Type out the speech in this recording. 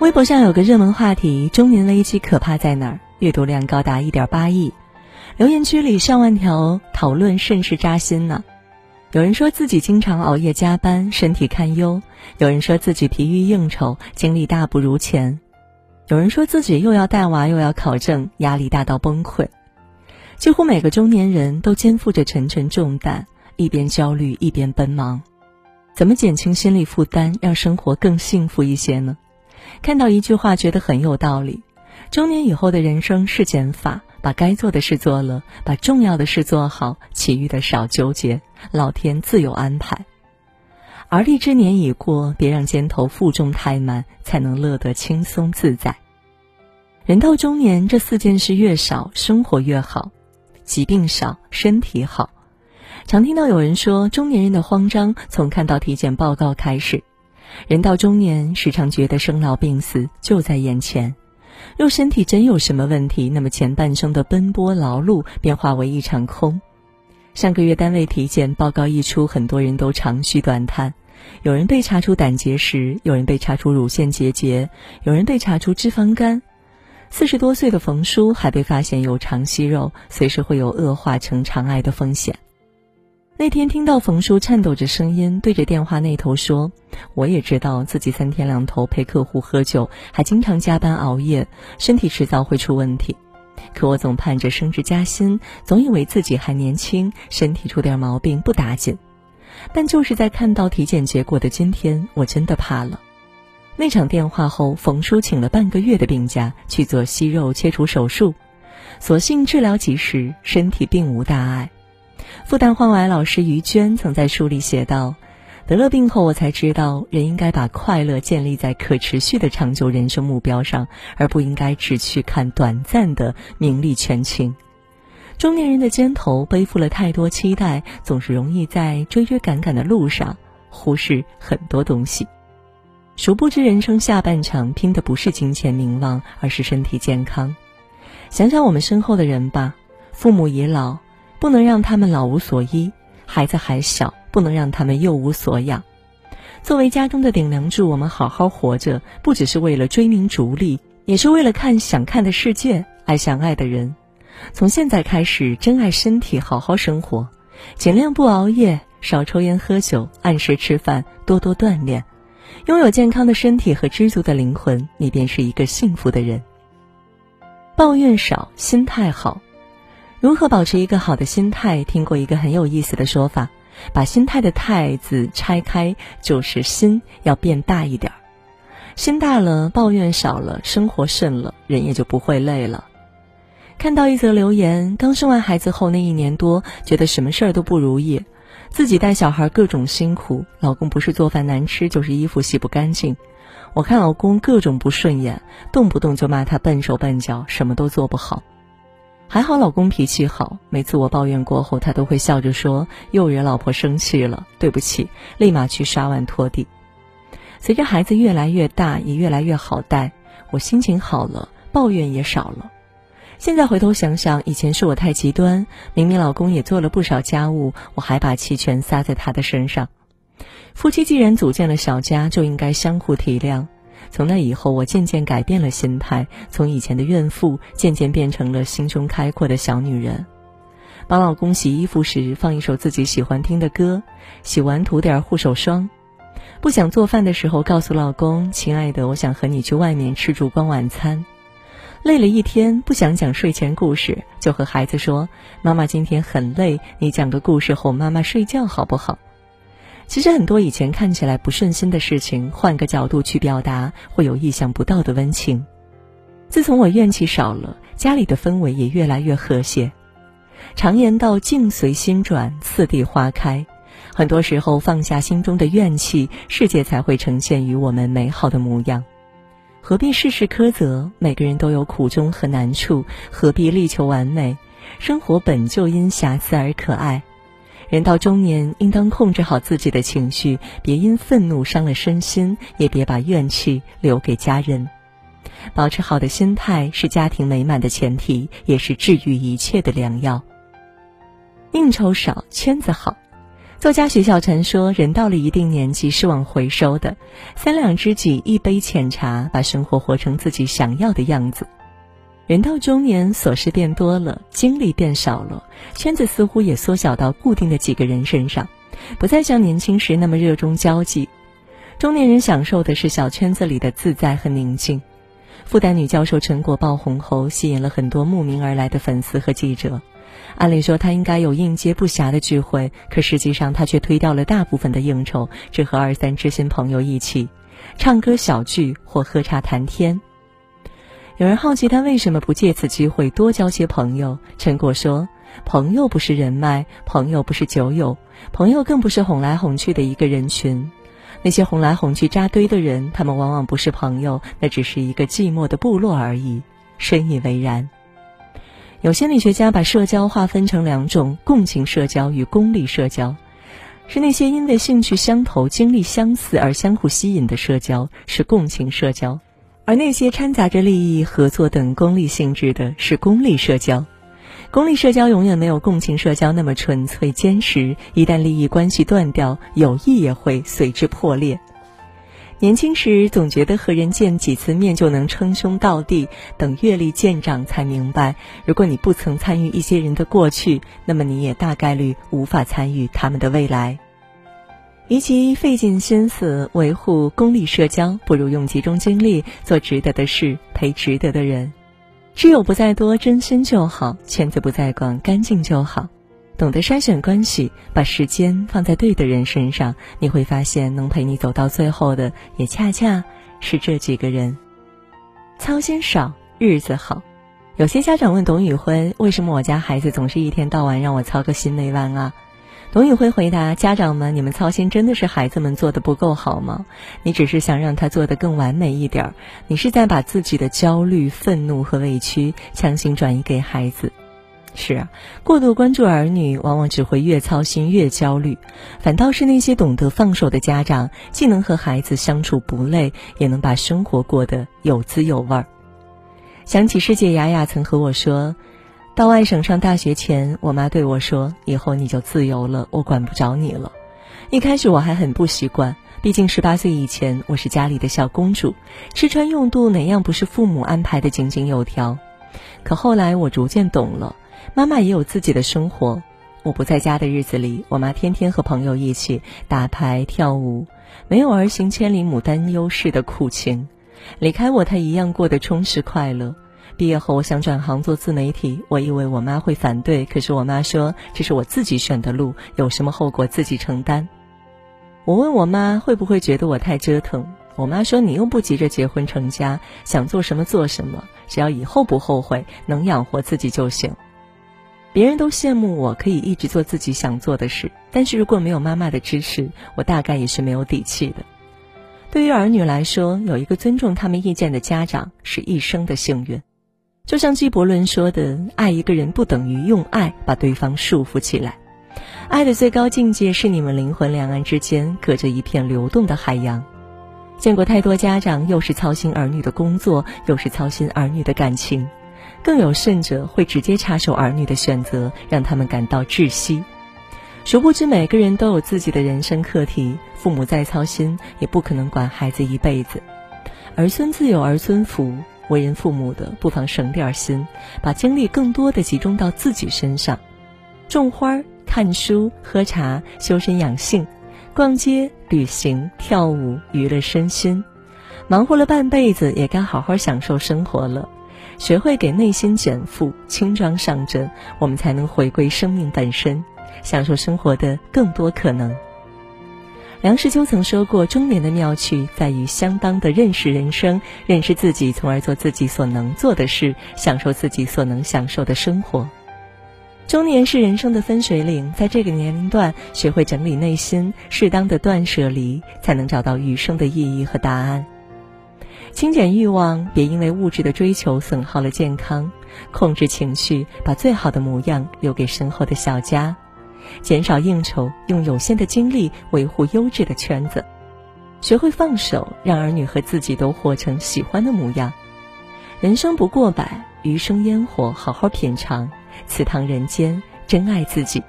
微博上有个热门话题：中年危机可怕在哪儿？阅读量高达一点八亿，留言区里上万条讨论甚是扎心呢。有人说自己经常熬夜加班，身体堪忧；有人说自己疲于应酬，精力大不如前；有人说自己又要带娃又要考证，压力大到崩溃。几乎每个中年人都肩负着沉沉重担，一边焦虑一边奔忙。怎么减轻心理负担，让生活更幸福一些呢？看到一句话，觉得很有道理：中年以后的人生是减法，把该做的事做了，把重要的事做好，其余的少纠结，老天自有安排。而立之年已过，别让肩头负重太满，才能乐得轻松自在。人到中年，这四件事越少，生活越好，疾病少，身体好。常听到有人说，中年人的慌张从看到体检报告开始。人到中年，时常觉得生老病死就在眼前。若身体真有什么问题，那么前半生的奔波劳碌便化为一场空。上个月单位体检报告一出，很多人都长吁短叹。有人被查出胆结石，有人被查出乳腺结节，有人被查出脂肪肝。四十多岁的冯叔还被发现有肠息肉，随时会有恶化成肠癌的风险。那天听到冯叔颤抖着声音对着电话那头说：“我也知道自己三天两头陪客户喝酒，还经常加班熬夜，身体迟早会出问题。可我总盼着升职加薪，总以为自己还年轻，身体出点毛病不打紧。但就是在看到体检结果的今天，我真的怕了。”那场电话后，冯叔请了半个月的病假去做息肉切除手术，所幸治疗及时，身体并无大碍。复旦患癌老师于娟曾在书里写道：“得了病后，我才知道，人应该把快乐建立在可持续的长久人生目标上，而不应该只去看短暂的名利权情。中年人的肩头背负了太多期待，总是容易在追追赶赶的路上忽视很多东西。殊不知，人生下半场拼的不是金钱名望，而是身体健康。想想我们身后的人吧，父母已老。”不能让他们老无所依，孩子还小，不能让他们幼无所养。作为家中的顶梁柱，我们好好活着，不只是为了追名逐利，也是为了看想看的世界，爱想爱的人。从现在开始，珍爱身体，好好生活，尽量不熬夜，少抽烟喝酒，按时吃饭，多多锻炼。拥有健康的身体和知足的灵魂，你便是一个幸福的人。抱怨少，心态好。如何保持一个好的心态？听过一个很有意思的说法，把心态的“态”字拆开，就是心要变大一点儿。心大了，抱怨少了，生活顺了，人也就不会累了。看到一则留言：刚生完孩子后那一年多，觉得什么事儿都不如意，自己带小孩各种辛苦，老公不是做饭难吃，就是衣服洗不干净。我看老公各种不顺眼，动不动就骂他笨手笨脚，什么都做不好。还好老公脾气好，每次我抱怨过后，他都会笑着说：“又惹老婆生气了，对不起。”立马去刷碗拖地。随着孩子越来越大，也越来越好带，我心情好了，抱怨也少了。现在回头想想，以前是我太极端，明明老公也做了不少家务，我还把气全撒在他的身上。夫妻既然组建了小家，就应该相互体谅。从那以后，我渐渐改变了心态，从以前的怨妇渐渐变成了心胸开阔的小女人。帮老公洗衣服时，放一首自己喜欢听的歌；洗完涂点护手霜。不想做饭的时候，告诉老公：“亲爱的，我想和你去外面吃烛光晚餐。”累了一天，不想讲睡前故事，就和孩子说：“妈妈今天很累，你讲个故事哄妈妈睡觉好不好？”其实很多以前看起来不顺心的事情，换个角度去表达，会有意想不到的温情。自从我怨气少了，家里的氛围也越来越和谐。常言道：“境随心转，次第花开。”很多时候，放下心中的怨气，世界才会呈现于我们美好的模样。何必事事苛责？每个人都有苦衷和难处，何必力求完美？生活本就因瑕疵而可爱。人到中年，应当控制好自己的情绪，别因愤怒伤了身心，也别把怨气留给家人。保持好的心态是家庭美满的前提，也是治愈一切的良药。应酬少，圈子好。作家徐小晨说：“人到了一定年纪是往回收的，三两知己，一杯浅茶，把生活活成自己想要的样子。人到中年，琐事变多了，精力变少了，圈子似乎也缩小到固定的几个人身上，不再像年轻时那么热衷交际。中年人享受的是小圈子里的自在和宁静。”复旦女教授陈果爆红后，吸引了很多慕名而来的粉丝和记者。按理说，她应该有应接不暇的聚会，可实际上她却推掉了大部分的应酬，只和二三知心朋友一起唱歌小聚或喝茶谈天。有人好奇他为什么不借此机会多交些朋友？陈果说：“朋友不是人脉，朋友不是酒友，朋友更不是哄来哄去的一个人群。那些哄来哄去扎堆的人，他们往往不是朋友，那只是一个寂寞的部落而已。”深以为然。有心理学家把社交划分成两种：共情社交与功利社交。是那些因为兴趣相投、经历相似而相互吸引的社交，是共情社交；而那些掺杂着利益、合作等功利性质的，是功利社交。功利社交永远没有共情社交那么纯粹坚实。一旦利益关系断掉，友谊也会随之破裂。年轻时总觉得和人见几次面就能称兄道弟，等阅历渐长才明白，如果你不曾参与一些人的过去，那么你也大概率无法参与他们的未来。与其费尽心思维护功利社交，不如用集中精力做值得的事，陪值得的人。挚友不在多，真心就好；圈子不在广，干净就好。懂得筛选关系，把时间放在对的人身上，你会发现能陪你走到最后的，也恰恰是这几个人。操心少，日子好。有些家长问董宇辉：“为什么我家孩子总是一天到晚让我操个心没完啊？”董宇辉回答：“家长们，你们操心真的是孩子们做的不够好吗？你只是想让他做的更完美一点儿，你是在把自己的焦虑、愤怒和委屈强行转移给孩子。”是啊，过度关注儿女，往往只会越操心越焦虑。反倒是那些懂得放手的家长，既能和孩子相处不累，也能把生活过得有滋有味儿。想起师姐雅雅曾和我说，到外省上大学前，我妈对我说：“以后你就自由了，我管不着你了。”一开始我还很不习惯，毕竟十八岁以前我是家里的小公主，吃穿用度哪样不是父母安排的井井有条？可后来我逐渐懂了。妈妈也有自己的生活。我不在家的日子里，我妈天天和朋友一起打牌、跳舞，没有儿行千里母担忧式的苦情。离开我，她一样过得充实快乐。毕业后，我想转行做自媒体，我以为我妈会反对，可是我妈说这是我自己选的路，有什么后果自己承担。我问我妈会不会觉得我太折腾，我妈说你又不急着结婚成家，想做什么做什么，只要以后不后悔，能养活自己就行。别人都羡慕我可以一直做自己想做的事，但是如果没有妈妈的支持，我大概也是没有底气的。对于儿女来说，有一个尊重他们意见的家长是一生的幸运。就像纪伯伦说的：“爱一个人不等于用爱把对方束缚起来，爱的最高境界是你们灵魂两岸之间隔着一片流动的海洋。”见过太多家长，又是操心儿女的工作，又是操心儿女的感情。更有甚者，会直接插手儿女的选择，让他们感到窒息。殊不知，每个人都有自己的人生课题，父母再操心，也不可能管孩子一辈子。儿孙自有儿孙福，为人父母的不妨省点心，把精力更多的集中到自己身上，种花、看书、喝茶、修身养性，逛街、旅行、跳舞，娱乐身心。忙活了半辈子，也该好好享受生活了。学会给内心减负，轻装上阵，我们才能回归生命本身，享受生活的更多可能。梁实秋曾说过：“中年的妙趣在于相当的认识人生，认识自己，从而做自己所能做的事，享受自己所能享受的生活。”中年是人生的分水岭，在这个年龄段，学会整理内心，适当的断舍离，才能找到余生的意义和答案。清减欲望，别因为物质的追求损耗了健康；控制情绪，把最好的模样留给身后的小家；减少应酬，用有限的精力维护优质的圈子；学会放手，让儿女和自己都活成喜欢的模样。人生不过百，余生烟火好好品尝，此趟人间，珍爱自己。